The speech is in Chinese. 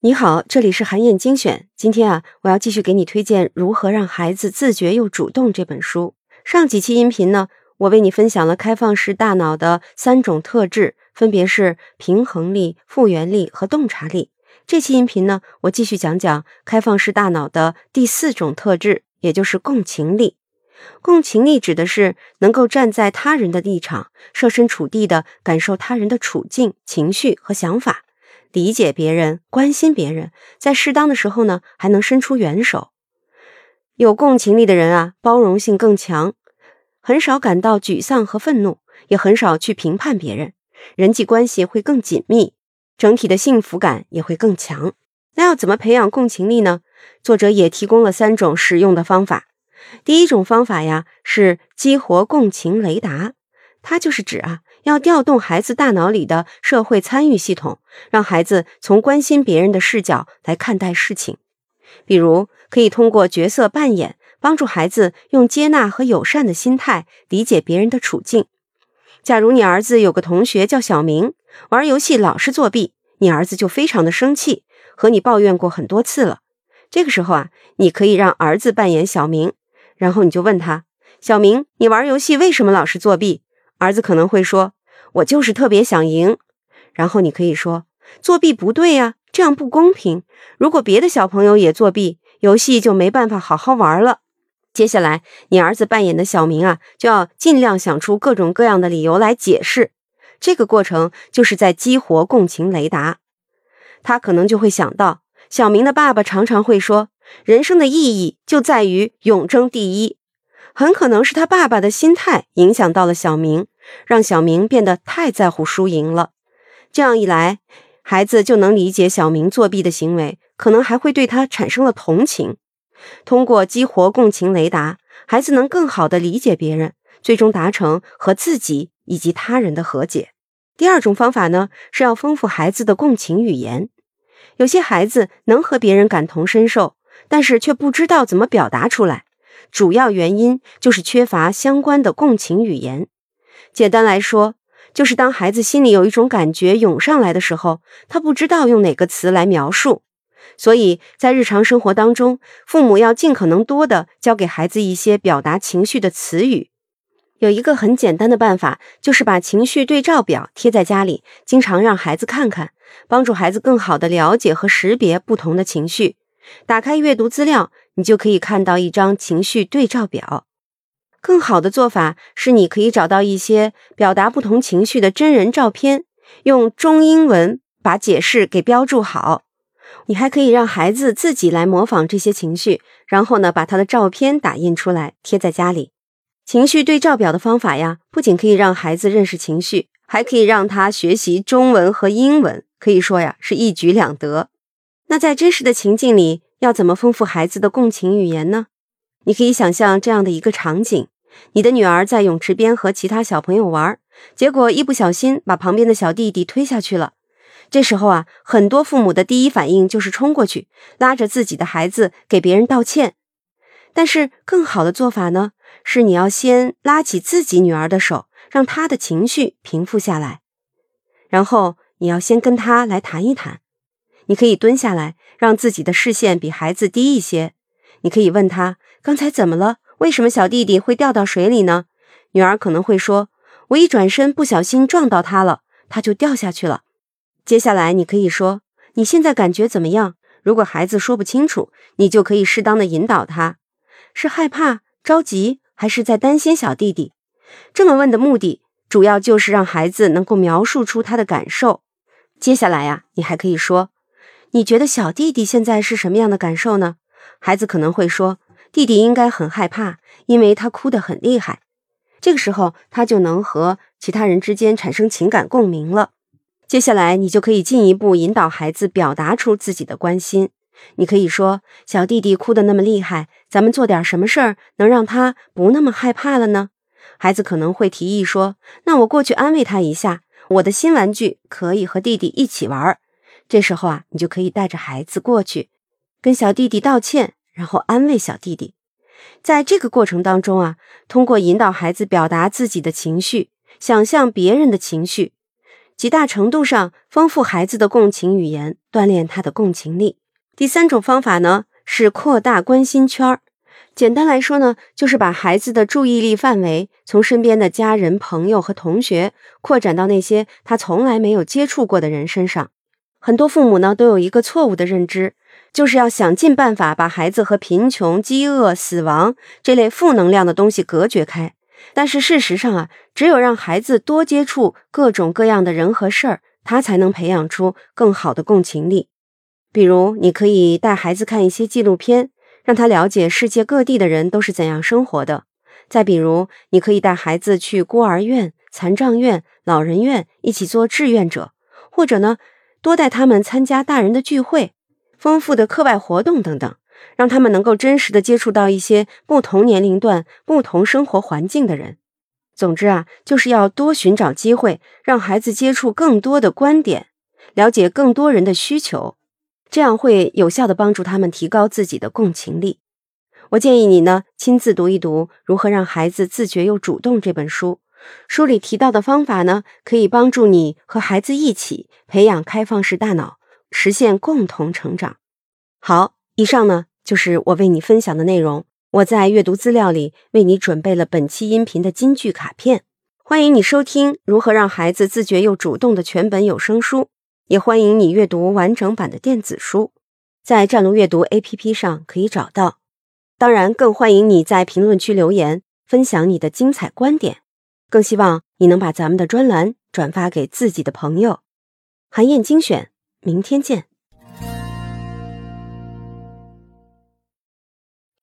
你好，这里是韩燕精选。今天啊，我要继续给你推荐《如何让孩子自觉又主动》这本书。上几期音频呢，我为你分享了开放式大脑的三种特质，分别是平衡力、复原力和洞察力。这期音频呢，我继续讲讲开放式大脑的第四种特质，也就是共情力。共情力指的是能够站在他人的立场，设身处地的感受他人的处境、情绪和想法。理解别人，关心别人，在适当的时候呢，还能伸出援手。有共情力的人啊，包容性更强，很少感到沮丧和愤怒，也很少去评判别人，人际关系会更紧密，整体的幸福感也会更强。那要怎么培养共情力呢？作者也提供了三种实用的方法。第一种方法呀，是激活共情雷达，它就是指啊。要调动孩子大脑里的社会参与系统，让孩子从关心别人的视角来看待事情。比如，可以通过角色扮演，帮助孩子用接纳和友善的心态理解别人的处境。假如你儿子有个同学叫小明，玩游戏老是作弊，你儿子就非常的生气，和你抱怨过很多次了。这个时候啊，你可以让儿子扮演小明，然后你就问他：“小明，你玩游戏为什么老是作弊？”儿子可能会说。我就是特别想赢，然后你可以说作弊不对呀，这样不公平。如果别的小朋友也作弊，游戏就没办法好好玩了。接下来，你儿子扮演的小明啊，就要尽量想出各种各样的理由来解释。这个过程就是在激活共情雷达。他可能就会想到，小明的爸爸常常会说，人生的意义就在于永争第一。很可能是他爸爸的心态影响到了小明。让小明变得太在乎输赢了，这样一来，孩子就能理解小明作弊的行为，可能还会对他产生了同情。通过激活共情雷达，孩子能更好的理解别人，最终达成和自己以及他人的和解。第二种方法呢，是要丰富孩子的共情语言。有些孩子能和别人感同身受，但是却不知道怎么表达出来，主要原因就是缺乏相关的共情语言。简单来说，就是当孩子心里有一种感觉涌上来的时候，他不知道用哪个词来描述。所以在日常生活当中，父母要尽可能多的教给孩子一些表达情绪的词语。有一个很简单的办法，就是把情绪对照表贴在家里，经常让孩子看看，帮助孩子更好的了解和识别不同的情绪。打开阅读资料，你就可以看到一张情绪对照表。更好的做法是，你可以找到一些表达不同情绪的真人照片，用中英文把解释给标注好。你还可以让孩子自己来模仿这些情绪，然后呢，把他的照片打印出来贴在家里。情绪对照表的方法呀，不仅可以让孩子认识情绪，还可以让他学习中文和英文，可以说呀是一举两得。那在真实的情境里，要怎么丰富孩子的共情语言呢？你可以想象这样的一个场景。你的女儿在泳池边和其他小朋友玩，结果一不小心把旁边的小弟弟推下去了。这时候啊，很多父母的第一反应就是冲过去拉着自己的孩子给别人道歉。但是更好的做法呢，是你要先拉起自己女儿的手，让她的情绪平复下来，然后你要先跟她来谈一谈。你可以蹲下来，让自己的视线比孩子低一些。你可以问他刚才怎么了。为什么小弟弟会掉到水里呢？女儿可能会说：“我一转身不小心撞到他了，他就掉下去了。”接下来你可以说：“你现在感觉怎么样？”如果孩子说不清楚，你就可以适当的引导他：是害怕、着急，还是在担心小弟弟？这么问的目的，主要就是让孩子能够描述出他的感受。接下来呀，你还可以说：“你觉得小弟弟现在是什么样的感受呢？”孩子可能会说。弟弟应该很害怕，因为他哭得很厉害。这个时候，他就能和其他人之间产生情感共鸣了。接下来，你就可以进一步引导孩子表达出自己的关心。你可以说：“小弟弟哭得那么厉害，咱们做点什么事儿能让他不那么害怕了呢？”孩子可能会提议说：“那我过去安慰他一下，我的新玩具可以和弟弟一起玩。”这时候啊，你就可以带着孩子过去，跟小弟弟道歉。然后安慰小弟弟，在这个过程当中啊，通过引导孩子表达自己的情绪，想象别人的情绪，极大程度上丰富孩子的共情语言，锻炼他的共情力。第三种方法呢，是扩大关心圈儿。简单来说呢，就是把孩子的注意力范围从身边的家人、朋友和同学扩展到那些他从来没有接触过的人身上。很多父母呢，都有一个错误的认知，就是要想尽办法把孩子和贫穷、饥饿、死亡这类负能量的东西隔绝开。但是事实上啊，只有让孩子多接触各种各样的人和事儿，他才能培养出更好的共情力。比如，你可以带孩子看一些纪录片。让他了解世界各地的人都是怎样生活的。再比如，你可以带孩子去孤儿院、残障院、老人院一起做志愿者，或者呢，多带他们参加大人的聚会、丰富的课外活动等等，让他们能够真实的接触到一些不同年龄段、不同生活环境的人。总之啊，就是要多寻找机会，让孩子接触更多的观点，了解更多人的需求。这样会有效的帮助他们提高自己的共情力。我建议你呢亲自读一读《如何让孩子自觉又主动》这本书，书里提到的方法呢，可以帮助你和孩子一起培养开放式大脑，实现共同成长。好，以上呢就是我为你分享的内容。我在阅读资料里为你准备了本期音频的金句卡片，欢迎你收听《如何让孩子自觉又主动》的全本有声书。也欢迎你阅读完整版的电子书，在战卢阅读 APP 上可以找到。当然，更欢迎你在评论区留言，分享你的精彩观点。更希望你能把咱们的专栏转发给自己的朋友。韩燕精选，明天见。